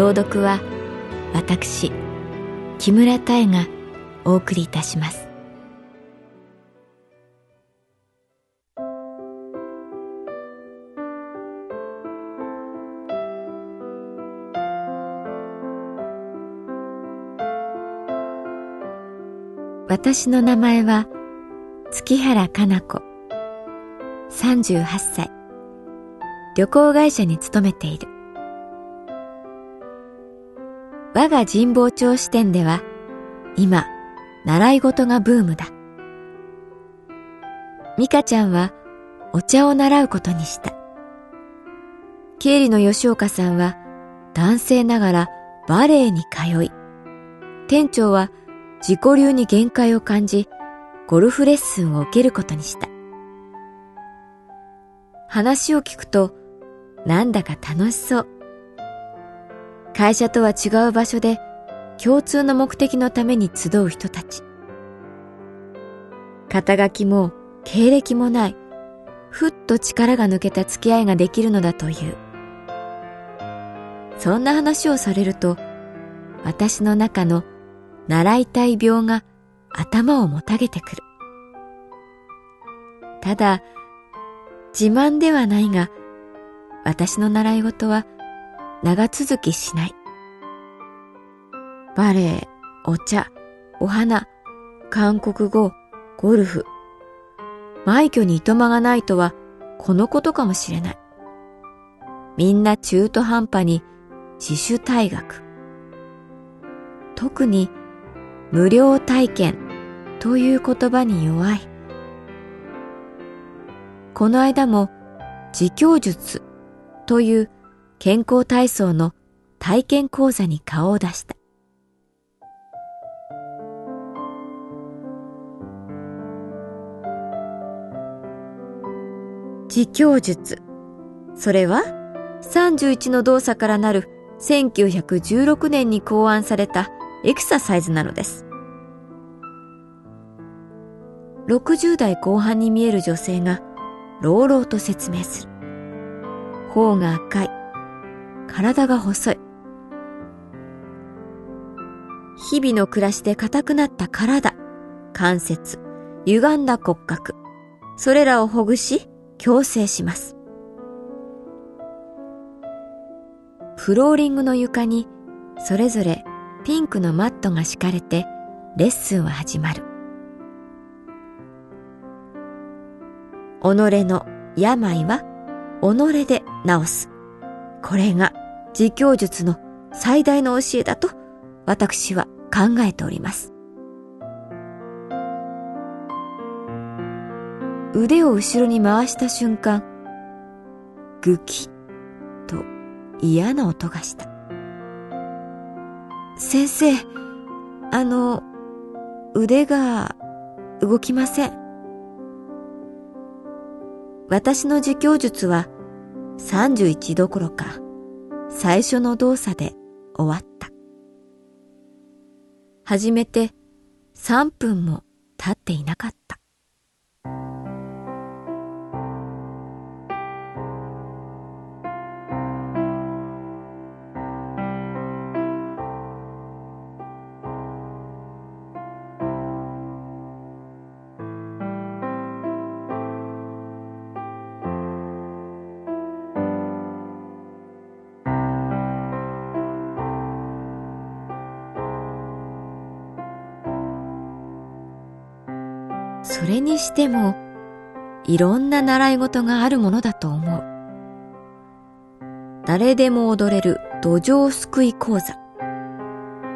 朗読は私木村多江がお送りいたします。私の名前は月原かな子。38歳。旅行会社に勤めている。我が神保町支店では今習い事がブームだ美香ちゃんはお茶を習うことにした経理の吉岡さんは男性ながらバレエに通い店長は自己流に限界を感じ、ゴルフレッスンを受けることにした。話を聞くと、なんだか楽しそう。会社とは違う場所で共通の目的のために集う人たち。肩書きも経歴もない、ふっと力が抜けた付き合いができるのだという。そんな話をされると、私の中の習いたい病が頭をもたげてくる。ただ、自慢ではないが、私の習い事は長続きしない。バレエ、お茶、お花、韓国語、ゴルフ。枚挙にいとまがないとはこのことかもしれない。みんな中途半端に自主退学。特に無料体験という言葉に弱い。この間も自供術という健康体操の体験講座に顔を出した。自供術。それは？31の動作からなる1916年に考案されたエクササイズなのです。60代後半に見える女性が朗々と説明する。頬が赤い。体が細い。日々の暮らしで硬くなった体、関節、歪んだ骨格、それらをほぐし、矯正します。フローリングの床にそれぞれピンクのマットが敷かれてレッスンは始まる。己の病は己で治す。これが自供術の最大の教えだと私は考えております。腕を後ろに回した瞬間、ぐきっと嫌な音がした。先生、あの、腕が動きません。私の自供術は31どころか最初の動作で終わった。始めて3分も経っていなかった。それにしてもいろんな習い事があるものだと思う。誰でも踊れる土壌すくい講座。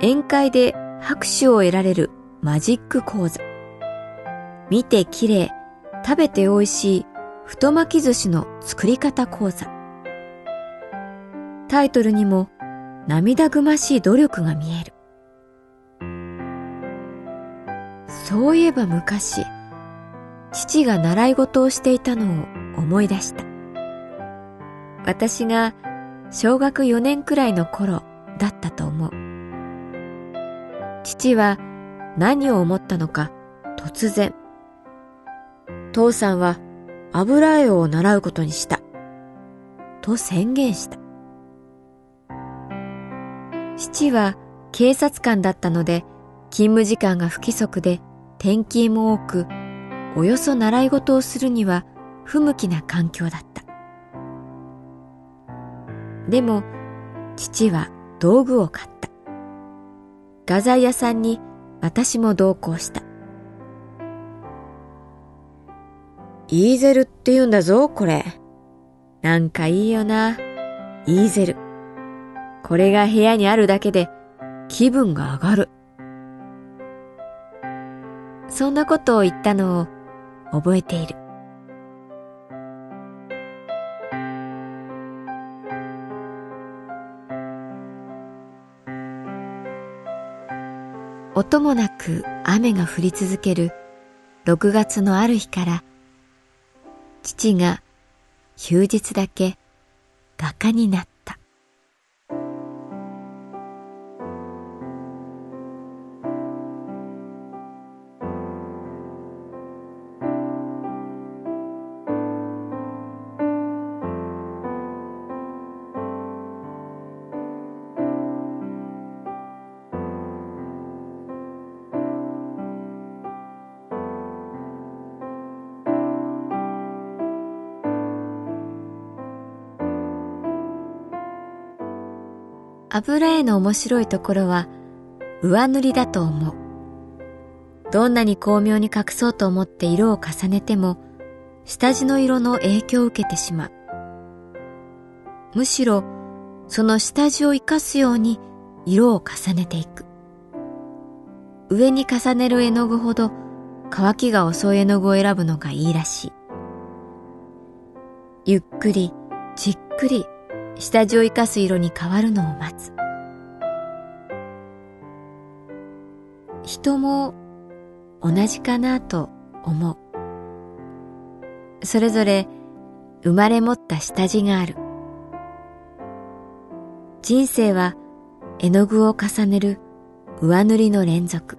宴会で拍手を得られるマジック講座。見て綺麗、食べて美味しい太巻き寿司の作り方講座。タイトルにも涙ぐましい努力が見える。そういえば昔、父が習い事をしていたのを思い出した。私が小学4年くらいの頃だったと思う。父は何を思ったのか突然、父さんは油絵を習うことにした。と宣言した。父は警察官だったので勤務時間が不規則で転勤も多く、およそ習い事をするには不向きな環境だった。でも、父は道具を買った。画材屋さんに私も同行した。イーゼルって言うんだぞ、これ。なんかいいよな。イーゼル。これが部屋にあるだけで気分が上がる。そんなことを言ったのを覚えている。音もなく雨が降り続ける6月のある日から父が休日だけ画家になった。油絵の面白いところは上塗りだと思う。どんなに巧妙に隠そうと思って色を重ねても下地の色の影響を受けてしまう。むしろその下地を生かすように色を重ねていく。上に重ねる絵の具ほど乾きが遅い絵の具を選ぶのがいいらしい。ゆっくりじっくり下地を生かす色に変わるのを待つ。人も同じかなと思う。それぞれ生まれ持った下地がある。人生は絵の具を重ねる上塗りの連続。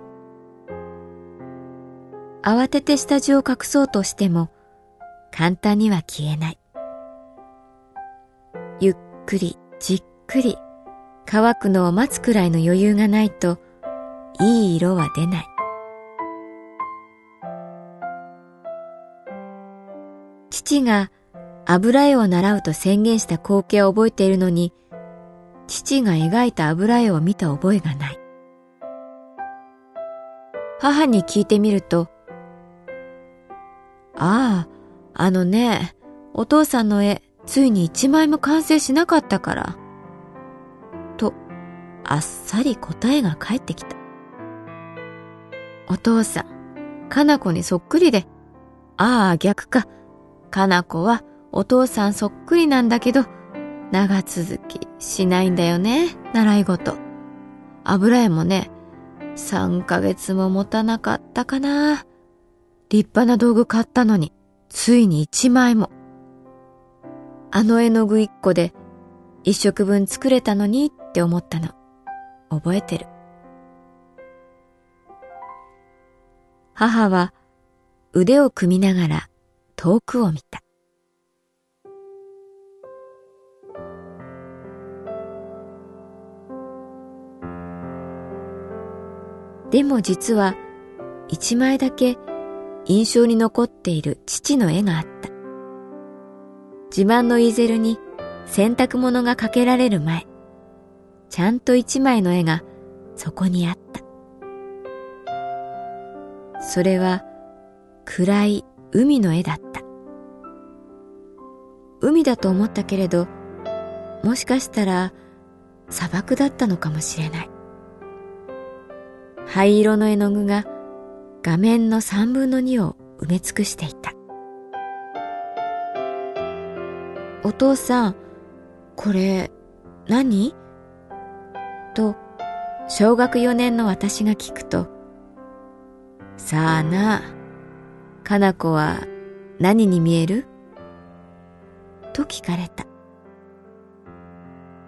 慌てて下地を隠そうとしても簡単には消えない。くりじっくり乾くのを待つくらいの余裕がないといい色は出ない。父が油絵を習うと宣言した光景を覚えているのに、父が描いた油絵を見た覚えがない。母に聞いてみると、ああ、あのね、お父さんの絵、ついに一枚も完成しなかったから。と、あっさり答えが返ってきた。お父さん、かな子にそっくりで。ああ、逆か。かな子はお父さんそっくりなんだけど、長続きしないんだよね、習い事。油絵もね、3ヶ月も持たなかったかな。立派な道具買ったのに、ついに一枚も。あの絵の具一個で一食分作れたのにって思ったの。覚えてる。母は腕を組みながら遠くを見た。でも実は一枚だけ印象に残っている父の絵があった。自慢のイーゼルに洗濯物がかけられる前、ちゃんと一枚の絵がそこにあった。それは暗い海の絵だった。海だと思ったけれど、もしかしたら砂漠だったのかもしれない。灰色の絵の具が画面の三分の二を埋め尽くしていた。お父さん、これ何？と小学4年の私が聞くと、さあな、かな子は何に見える？と聞かれた。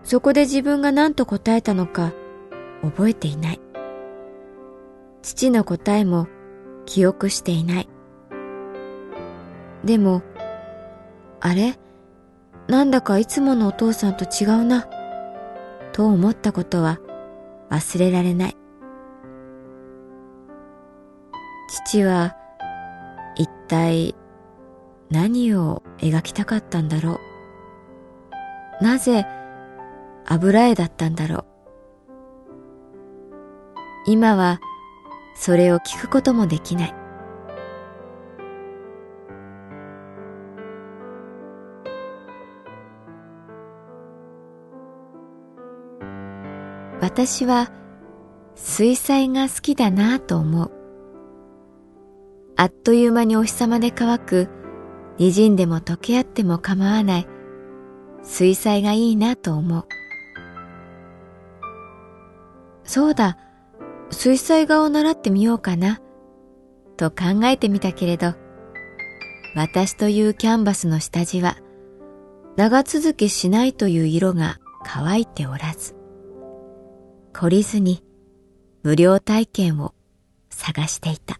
そこで自分が何と答えたのか覚えていない。父の答えも記憶していない。でも、あれ？なんだかいつものお父さんと違うな、と思ったことは忘れられない。父は一体何を描きたかったんだろう。なぜ油絵だったんだろう。今はそれを聞くこともできない。私は水彩が好きだなぁと思う。あっという間にお日様で乾く、滲んでも溶け合っても構わない。水彩がいいなと思う。そうだ、水彩画を習ってみようかな、と考えてみたけれど、私というキャンバスの下地は、長続きしないという色が乾いておらず、懲りずに無料体験を探していた。